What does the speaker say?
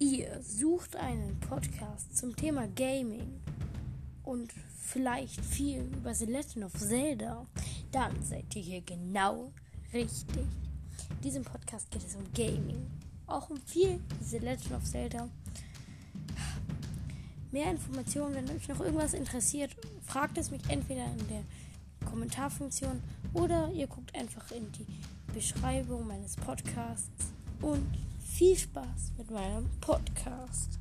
ihr sucht einen Podcast zum Thema Gaming und vielleicht viel über The Legend of Zelda, dann seid ihr hier genau richtig. In diesem Podcast geht es um Gaming, auch um viel The Legend of Zelda. Mehr Informationen, wenn euch noch irgendwas interessiert, fragt es mich entweder in der Kommentarfunktion oder ihr guckt einfach in die Beschreibung meines Podcasts und viel Spaß mit meinem Podcast.